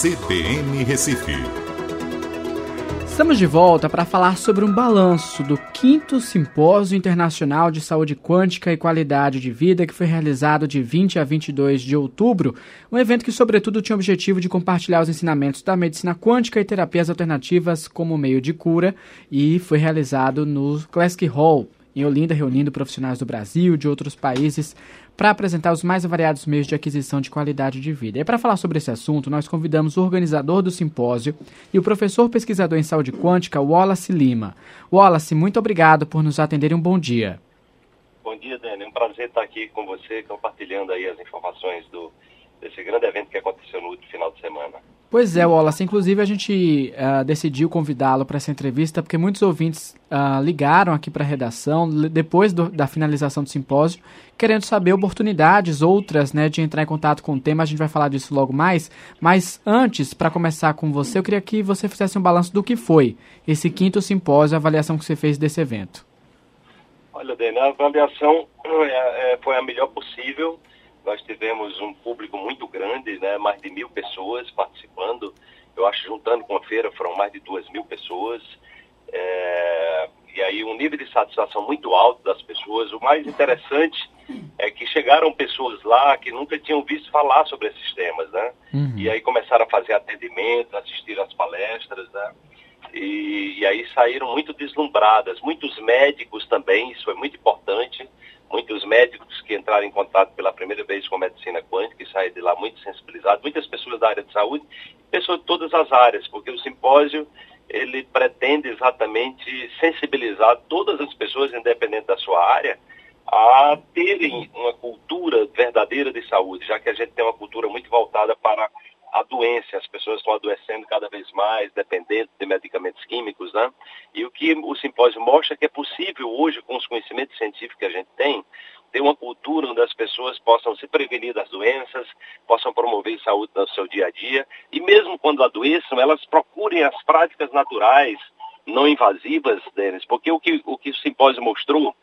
CBN Recife. Estamos de volta para falar sobre um balanço do quinto Simpósio Internacional de Saúde Quântica e Qualidade de Vida, que foi realizado de 20 a 22 de outubro. Um evento que, sobretudo, tinha o objetivo de compartilhar os ensinamentos da medicina quântica e terapias alternativas como meio de cura, e foi realizado no Classic Hall, em Olinda, reunindo profissionais do Brasil e de outros países para apresentar os mais variados meios de aquisição de qualidade de vida. E para falar sobre esse assunto, nós convidamos o organizador do simpósio e o professor pesquisador em saúde quântica, Wallace Lima. Wallace, muito obrigado por nos atender um bom dia. Bom dia, Dani. É um prazer estar aqui com você, compartilhando aí as informações do, desse grande evento que aconteceu no final de semana. Pois é, Wallace. Inclusive, a gente uh, decidiu convidá-lo para essa entrevista porque muitos ouvintes uh, ligaram aqui para a redação depois do, da finalização do simpósio, querendo saber oportunidades outras né, de entrar em contato com o tema. A gente vai falar disso logo mais. Mas antes, para começar com você, eu queria que você fizesse um balanço do que foi esse quinto simpósio, a avaliação que você fez desse evento. Olha, Dani, a avaliação é, é, foi a melhor possível nós tivemos um público muito grande, né, mais de mil pessoas participando. Eu acho juntando com a feira foram mais de duas mil pessoas. É, e aí um nível de satisfação muito alto das pessoas. O mais interessante é que chegaram pessoas lá que nunca tinham visto falar sobre esses temas, né? Uhum. E aí começaram a fazer atendimento, assistir às palestras, né? E, e aí saíram muito deslumbradas. Muitos médicos também, isso foi muito importante muitos médicos que entraram em contato pela primeira vez com a medicina quântica e saíram de lá muito sensibilizados, muitas pessoas da área de saúde, pessoas de todas as áreas, porque o simpósio ele pretende exatamente sensibilizar todas as pessoas, independente da sua área, a terem uma cultura verdadeira de saúde, já que a gente tem uma cultura muito voltada para a doença, as pessoas estão adoecendo cada vez mais, dependendo de medicamentos químicos, né? E o que o simpósio mostra é que é possível hoje, com os conhecimentos científicos que a gente tem, ter uma cultura onde as pessoas possam se prevenir das doenças, possam promover saúde no seu dia a dia, e mesmo quando adoeçam, elas procurem as práticas naturais, não invasivas deles, porque o que o, que o simpósio mostrou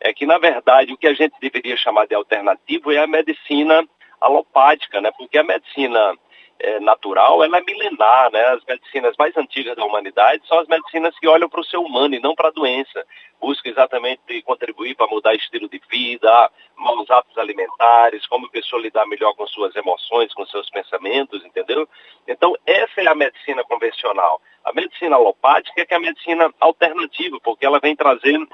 é que, na verdade, o que a gente deveria chamar de alternativo é a medicina alopática, né? Porque a medicina é, natural, ela é milenar, né? As medicinas mais antigas da humanidade são as medicinas que olham para o ser humano e não para a doença. Buscam exatamente contribuir para mudar estilo de vida, maus hábitos alimentares, como a pessoa lidar melhor com suas emoções, com seus pensamentos, entendeu? Então, essa é a medicina convencional. A medicina alopática é que é a medicina alternativa, porque ela vem trazendo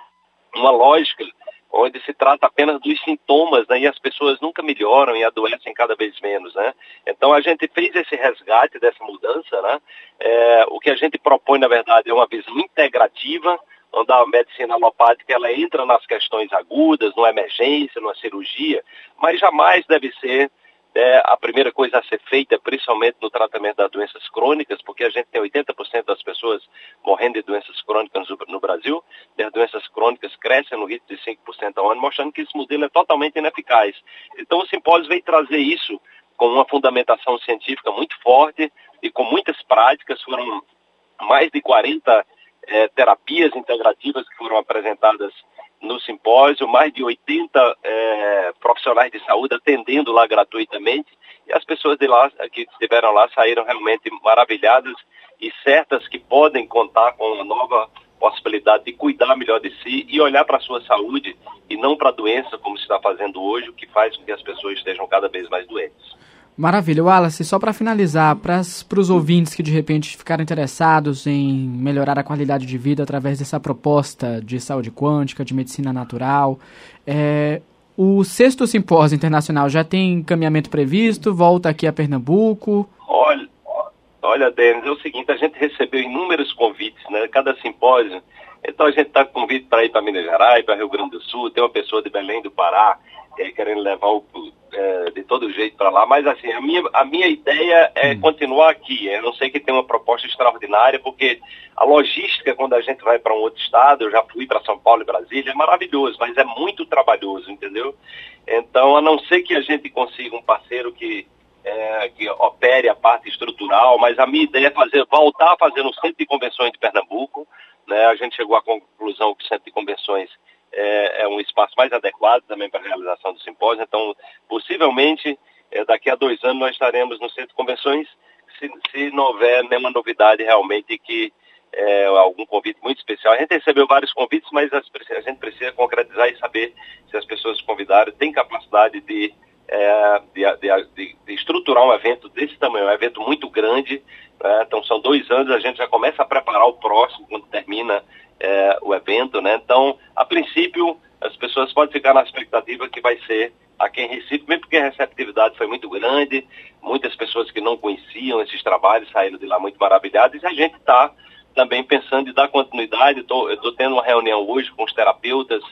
uma lógica onde se trata apenas dos sintomas, né, e as pessoas nunca melhoram e adoecem cada vez menos, né? Então a gente fez esse resgate dessa mudança, né? É, o que a gente propõe, na verdade, é uma visão integrativa, onde a medicina alopática ela entra nas questões agudas, numa emergência, numa cirurgia, mas jamais deve ser é, a primeira coisa a ser feita, principalmente no tratamento das doenças crônicas, porque a gente tem 80% das pessoas morrendo de doenças crônicas no Brasil, e as doenças crônicas crescem no ritmo de 5% ao ano, mostrando que esse modelo é totalmente ineficaz. Então o simpósio veio trazer isso com uma fundamentação científica muito forte e com muitas práticas, foram mais de 40 é, terapias integrativas que foram apresentadas no simpósio, mais de 80 é, profissionais de saúde atendendo lá gratuitamente, e as pessoas de lá que estiveram lá saíram realmente maravilhadas e certas que podem contar com uma nova possibilidade de cuidar melhor de si e olhar para a sua saúde e não para a doença como se está fazendo hoje, o que faz com que as pessoas estejam cada vez mais doentes. Maravilha. Wallace, só para finalizar, para os ouvintes que de repente ficaram interessados em melhorar a qualidade de vida através dessa proposta de saúde quântica, de medicina natural, é, o sexto simpósio internacional já tem encaminhamento previsto? Volta aqui a Pernambuco? Olha, olha, Denis, é o seguinte, a gente recebeu inúmeros convites, né? Cada simpósio. Então a gente está com convite para ir para Minas Gerais, para Rio Grande do Sul, tem uma pessoa de Belém do Pará é, querendo levar o, é, de todo jeito para lá, mas assim, a minha, a minha ideia é hum. continuar aqui. Eu não sei que tem uma proposta extraordinária, porque a logística, quando a gente vai para um outro estado, eu já fui para São Paulo e Brasília, é maravilhoso, mas é muito trabalhoso, entendeu? Então, a não ser que a gente consiga um parceiro que, é, que opere a parte estrutural, mas a minha ideia é fazer, voltar a fazer no Centro de Convenções de Pernambuco. Né? A gente chegou à conclusão que o Centro de Convenções é, é um espaço mais adequado também para a realização do simpósio. Então, possivelmente, é, daqui a dois anos nós estaremos no Centro de Convenções se, se não houver nenhuma novidade realmente que é, algum convite muito especial. A gente recebeu vários convites, mas a gente precisa concretizar e saber se as pessoas convidaram têm capacidade de, é, de, de, de, estruturar um evento desse tamanho, um evento muito grande. Né? Então, são dois anos, a gente já começa a preparar o próximo quando termina é, o evento. Né? Então, a princípio, as pessoas podem ficar na expectativa que vai ser aqui em Recife, mesmo porque a receptividade foi muito grande, muitas pessoas que não conheciam esses trabalhos saíram de lá muito maravilhadas e a gente está também pensando em dar continuidade. estou tendo uma reunião hoje com os terapeutas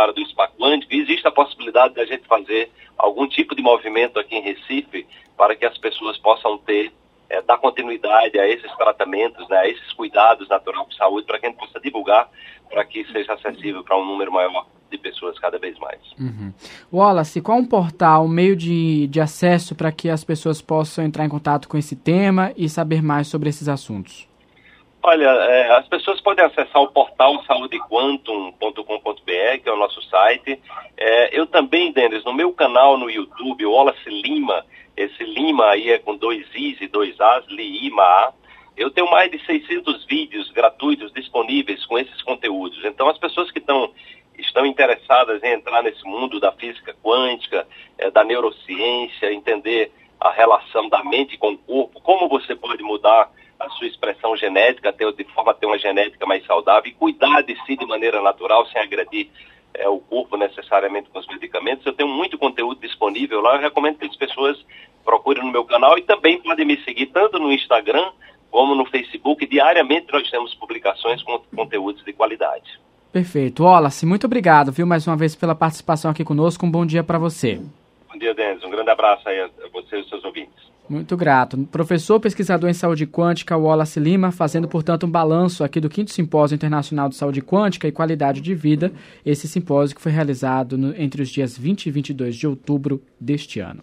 participaram do SPA Quântico. Existe a possibilidade da gente fazer algum tipo de movimento aqui em Recife para que as pessoas possam ter, é, dar continuidade a esses tratamentos, né, a esses cuidados naturais de saúde, para que a gente possa divulgar, para que seja acessível para um número maior de pessoas cada vez mais. Uhum. Wallace, qual um portal, um meio de, de acesso para que as pessoas possam entrar em contato com esse tema e saber mais sobre esses assuntos? Olha, é, as pessoas podem acessar o portal saudequantum.com.br, que é o nosso site. É, eu também, Denis, no meu canal no YouTube, o Wallace Lima, esse Lima aí é com dois Is e dois As, Lima A. Eu tenho mais de 600 vídeos gratuitos disponíveis com esses conteúdos. Então, as pessoas que estão estão interessadas em entrar nesse mundo da física quântica, é, da neurociência, entender a relação da mente com o corpo, como você pode mudar a sua expressão genética, ter, de forma a ter uma genética mais saudável e cuidar de si de maneira natural, sem agredir é, o corpo necessariamente com os medicamentos. Eu tenho muito conteúdo disponível lá. Eu recomendo que as pessoas procurem no meu canal e também podem me seguir tanto no Instagram como no Facebook. Diariamente nós temos publicações com conteúdos de qualidade. Perfeito. Wallace, muito obrigado, viu, mais uma vez pela participação aqui conosco. Um bom dia para você. Bom dia, Denis. Um grande abraço aí a você e os seus ouvintes. Muito grato. Professor pesquisador em saúde quântica, Wallace Lima, fazendo, portanto, um balanço aqui do 5 Simpósio Internacional de Saúde Quântica e Qualidade de Vida, esse simpósio que foi realizado no, entre os dias 20 e 22 de outubro deste ano.